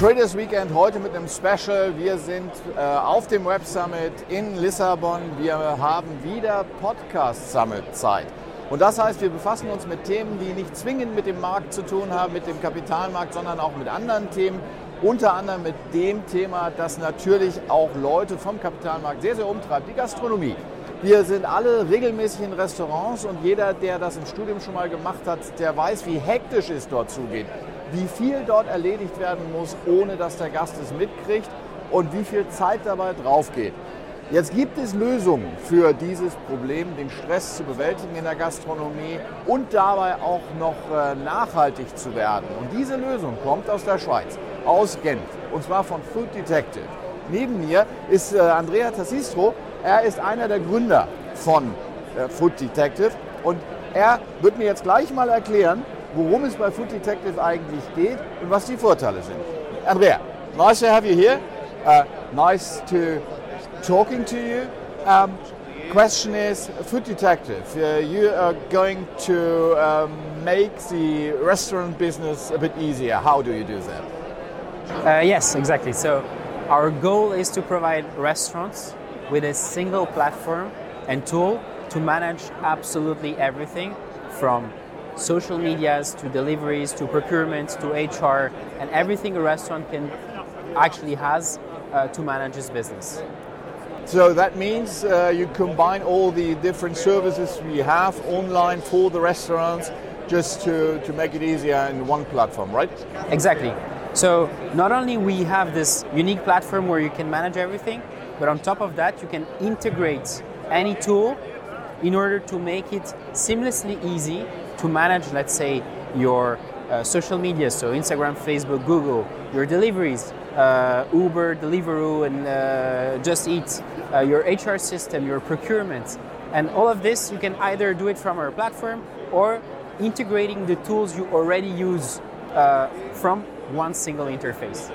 Traders Weekend heute mit einem Special. Wir sind äh, auf dem Web Summit in Lissabon. Wir haben wieder Podcast Summit Zeit. Und das heißt, wir befassen uns mit Themen, die nicht zwingend mit dem Markt zu tun haben, mit dem Kapitalmarkt, sondern auch mit anderen Themen. Unter anderem mit dem Thema, das natürlich auch Leute vom Kapitalmarkt sehr, sehr umtreibt, die Gastronomie. Wir sind alle regelmäßig in Restaurants und jeder, der das im Studium schon mal gemacht hat, der weiß, wie hektisch es dort zugeht wie viel dort erledigt werden muss, ohne dass der Gast es mitkriegt und wie viel Zeit dabei drauf geht. Jetzt gibt es Lösungen für dieses Problem, den Stress zu bewältigen in der Gastronomie und dabei auch noch äh, nachhaltig zu werden. Und diese Lösung kommt aus der Schweiz, aus Genf, und zwar von Food Detective. Neben mir ist äh, Andrea Tassistro. Er ist einer der Gründer von äh, Food Detective und er wird mir jetzt gleich mal erklären, worum es bei Food Detective eigentlich geht und was die Vorteile sind. Andrea, nice to have you here. Uh, nice to talking to you. Um, question is, Food Detective, uh, you are going to um, make the restaurant business a bit easier. How do you do that? Uh, yes, exactly. So our goal is to provide restaurants with a single platform and tool to manage absolutely everything from social medias to deliveries to procurement to HR and everything a restaurant can actually has uh, to manage its business. So that means uh, you combine all the different services we have online for the restaurants just to, to make it easier in one platform, right? Exactly. So not only we have this unique platform where you can manage everything, but on top of that you can integrate any tool in order to make it seamlessly easy to manage, let's say, your uh, social media, so Instagram, Facebook, Google, your deliveries, uh, Uber, Deliveroo, and uh, Just Eat, uh, your HR system, your procurement, and all of this you can either do it from our platform or integrating the tools you already use uh, from one single interface.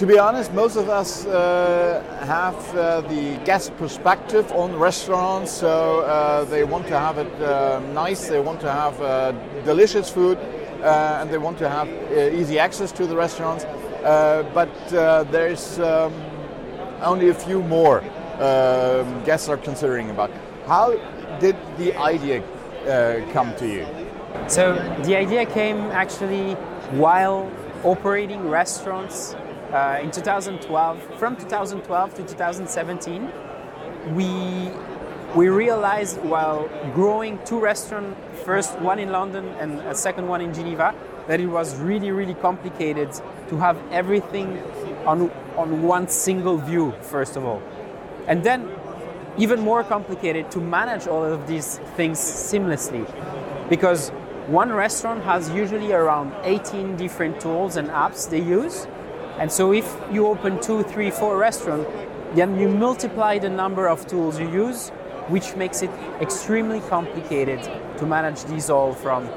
To be honest, most of us uh, have uh, the guest perspective on restaurants, so uh, they want to have it um, nice, they want to have uh, delicious food, uh, and they want to have uh, easy access to the restaurants. but there's um, only a few more um, guests are considering about. How did the idea come to you? So the idea came actually while operating restaurants uh, in 2012, from 2012 to 2017, we we realized while growing two restaurants, first one in London and a second one in Geneva, that it was really really complicated to have everything on on one single view first of all, and then even more complicated to manage all of these things seamlessly, because one restaurant has usually around 18 different tools and apps they use and so if you open two, three, four restaurants, then you multiply the number of tools you use, which makes it extremely complicated to manage these all from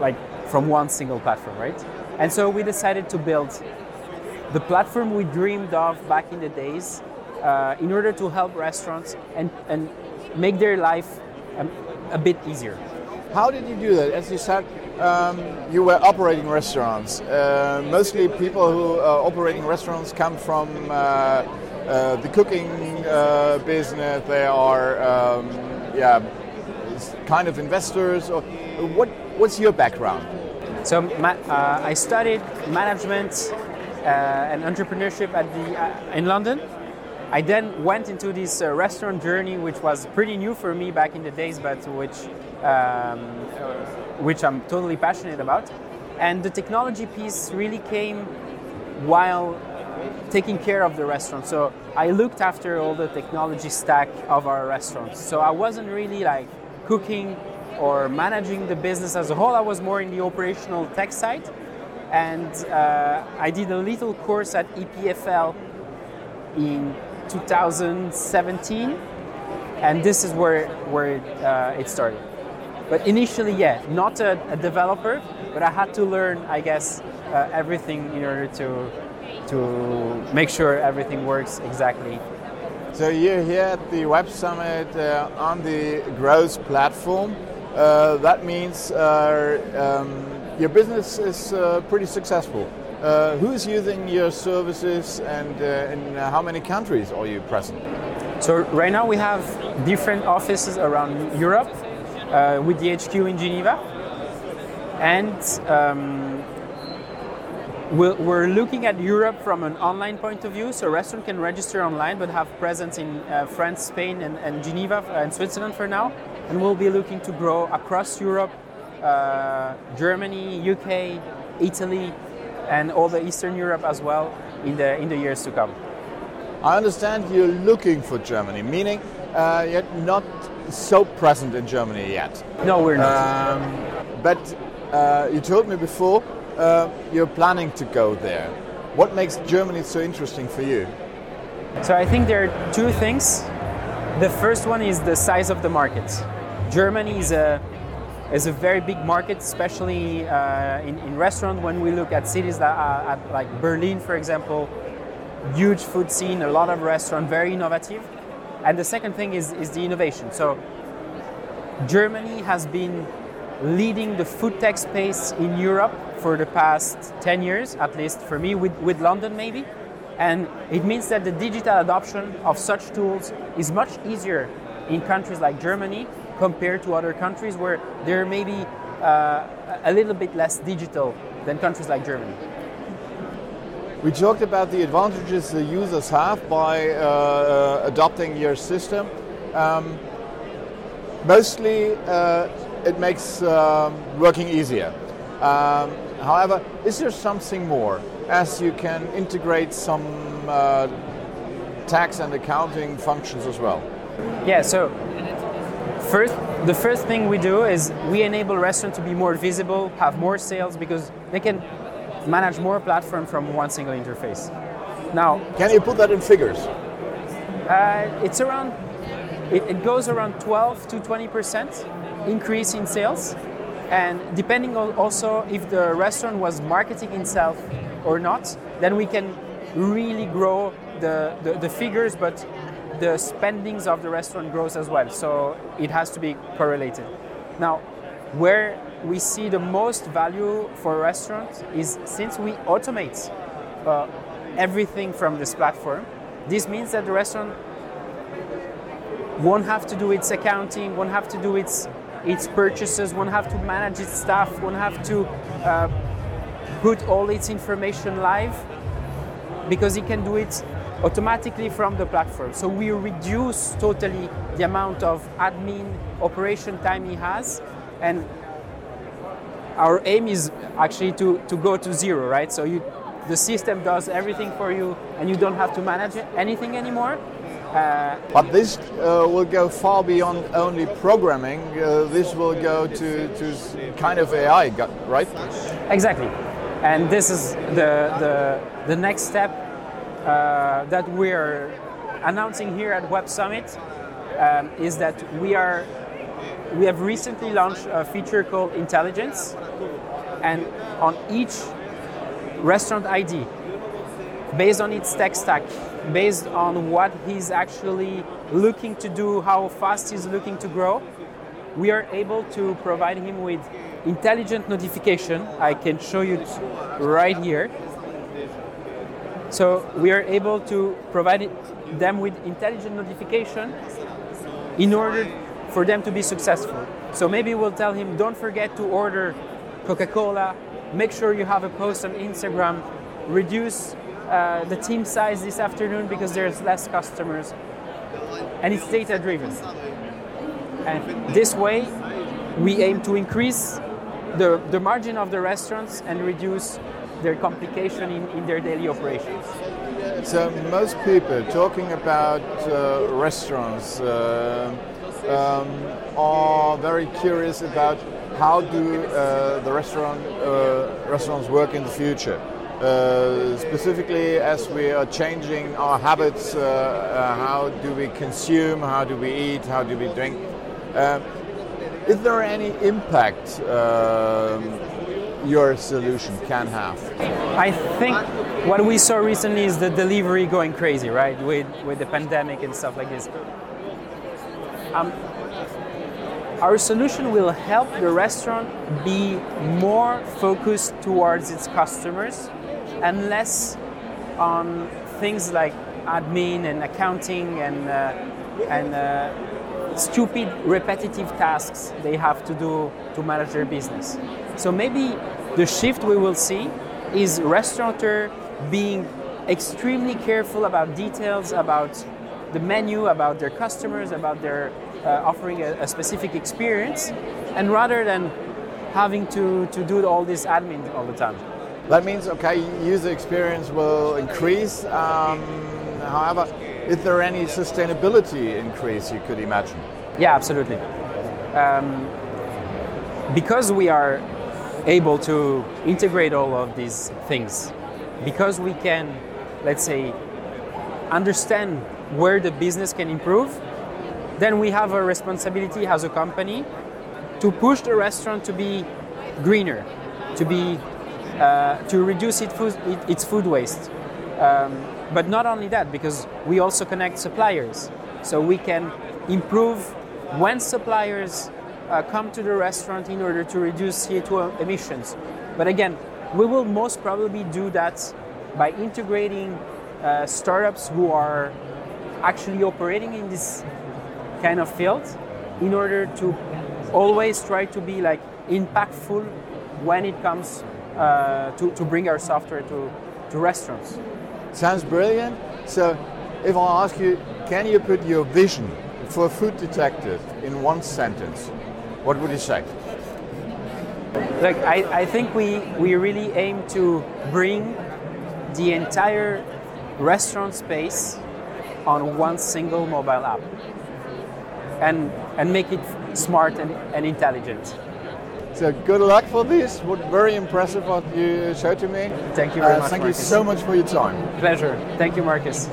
like from one single platform, right? And so we decided to build the platform we dreamed of back in the days uh, in order to help restaurants and, and make their life a, a bit easier. How did you do that? As you said, um, you were operating restaurants. Uh, mostly people who are operating restaurants come from uh, uh, the cooking uh, business. They are, um, yeah, kind of investors. Or what? What's your background? So uh, I studied management uh, and entrepreneurship at the in London. I then went into this restaurant journey, which was pretty new for me back in the days, but which um, which I'm totally passionate about. And the technology piece really came while taking care of the restaurant. So I looked after all the technology stack of our restaurants. So I wasn't really like cooking or managing the business as a whole. I was more in the operational tech side. And uh, I did a little course at EPFL in 2017. And this is where, where uh, it started. But initially, yeah, not a, a developer, but I had to learn, I guess, uh, everything in order to to make sure everything works exactly. So you're here at the Web Summit uh, on the Growth platform. uh, that means uh, um, your business is uh, pretty successful. Uh, who is using your services and uh, in how many countries are you present? So right now we have different offices around Europe uh, with the HQ in Geneva. And um, we're, looking at Europe from an online point of view. So restaurant can register online but have presence in uh, France, Spain, and, and Geneva and Switzerland for now. And we'll be looking to grow across Europe, uh, Germany, UK, Italy, and all the Eastern Europe as well in the, in the years to come. I understand you're looking for Germany, meaning uh, you're not so present in Germany yet. No, we're not. Um, but uh, you told me before uh, you're planning to go there. What makes Germany so interesting for you? So I think there are two things. The first one is the size of the market. Germany is a is a very big market, especially uh, in, in restaurant. When we look at cities that are at like Berlin, for example, huge food scene, a lot of restaurant, very innovative. And the second thing is, is the innovation. So Germany has been leading the food tech space in Europe for the past 10 years, at least for me, with, with London maybe. And it means that the digital adoption of such tools is much easier in countries like Germany compared to other countries where they're maybe uh, a little bit less digital than countries like Germany. We talked about the advantages the users have by uh, adopting your system. Um, mostly, uh, it makes um, working easier. Um, however, is there something more? As you can integrate some uh, tax and accounting functions as well. Yeah. So first, the first thing we do is we enable restaurants to be more visible, have more sales because they can manage more platform from one single interface. Now, can you put that in figures? Uh, it's around, it, it, goes around 12 to 20 percent increase in sales, and depending on also if the restaurant was marketing itself or not, then we can really grow the, the, the figures, but the spendings of the restaurant grows as well. So it has to be correlated. Now, where we see the most value for restaurants is since we automate uh, everything from this platform, this means that the restaurant won't have to do its accounting, won't have to do its its purchases, won't have to manage its staff, won't have to uh, put all its information live because it can do it automatically from the platform. So we reduce totally the amount of admin operation time he has and our aim is actually to, to go to zero, right? So you, the system does everything for you and you don't have to manage anything anymore. Uh, but this uh, will go far beyond only programming. Uh, this will go to, to kind of AI, right? Exactly. And this is the, the, the next step uh, that we're announcing here at Web Summit um, is that we are we have recently launched a feature called Intelligence, and on each restaurant ID, based on its tech stack, based on what he's actually looking to do, how fast he's looking to grow, we are able to provide him with intelligent notification. I can show you right here. So we are able to provide them with intelligent notification in order for them to be successful. So maybe we'll tell him, don't forget to order Coca Cola, make sure you have a post on Instagram, reduce uh, the team size this afternoon because there's less customers. And it's data driven. And this way, we aim to increase the, the margin of the restaurants and reduce their complication in, in their daily operations. So most people talking about uh, restaurants uh, um, are very curious about how do uh, the restaurant uh, restaurants work in the future. Uh, specifically, as we are changing our habits, uh, how do we consume, how do we eat, how do we drink? Is there any impact um, your solution can have? I think what we saw recently is the delivery going crazy, right? With with the pandemic and stuff like this. Um, our solution will help the restaurant be more focused towards its customers and less on things like admin and accounting and, uh, and uh, stupid repetitive tasks they have to do to manage their business. So maybe the shift we will see is restaurateur being extremely careful about details about the menu, about their customers, about their uh, offering a, a, specific experience, and rather than having to, to do all this admin all the time. That means, okay, user experience will increase. Um, however, is there any sustainability increase you could imagine? Yeah, absolutely. Um, because we are able to integrate all of these things, because we can, let's say, understand where the business can improve, then we have a responsibility as a company to push the restaurant to be greener, to be uh, to reduce it food, it, its food waste. Um, but not only that, because we also connect suppliers, so we can improve when suppliers uh, come to the restaurant in order to reduce CO2 emissions. But again, we will most probably do that by integrating uh, startups who are actually operating in this kind of field in order to always try to be like impactful when it comes uh, to, to bring our software to, to restaurants. Sounds brilliant. So if I ask you, can you put your vision for food detective in one sentence? What would you say? Look, I, I think we, we really aim to bring the entire restaurant space on one single mobile app and, and make it smart and, and intelligent. So good luck for this. What very impressive what you showed to me. Thank you very uh, much. Thank Marcus. you so much for your time. Pleasure. Thank you, Marcus.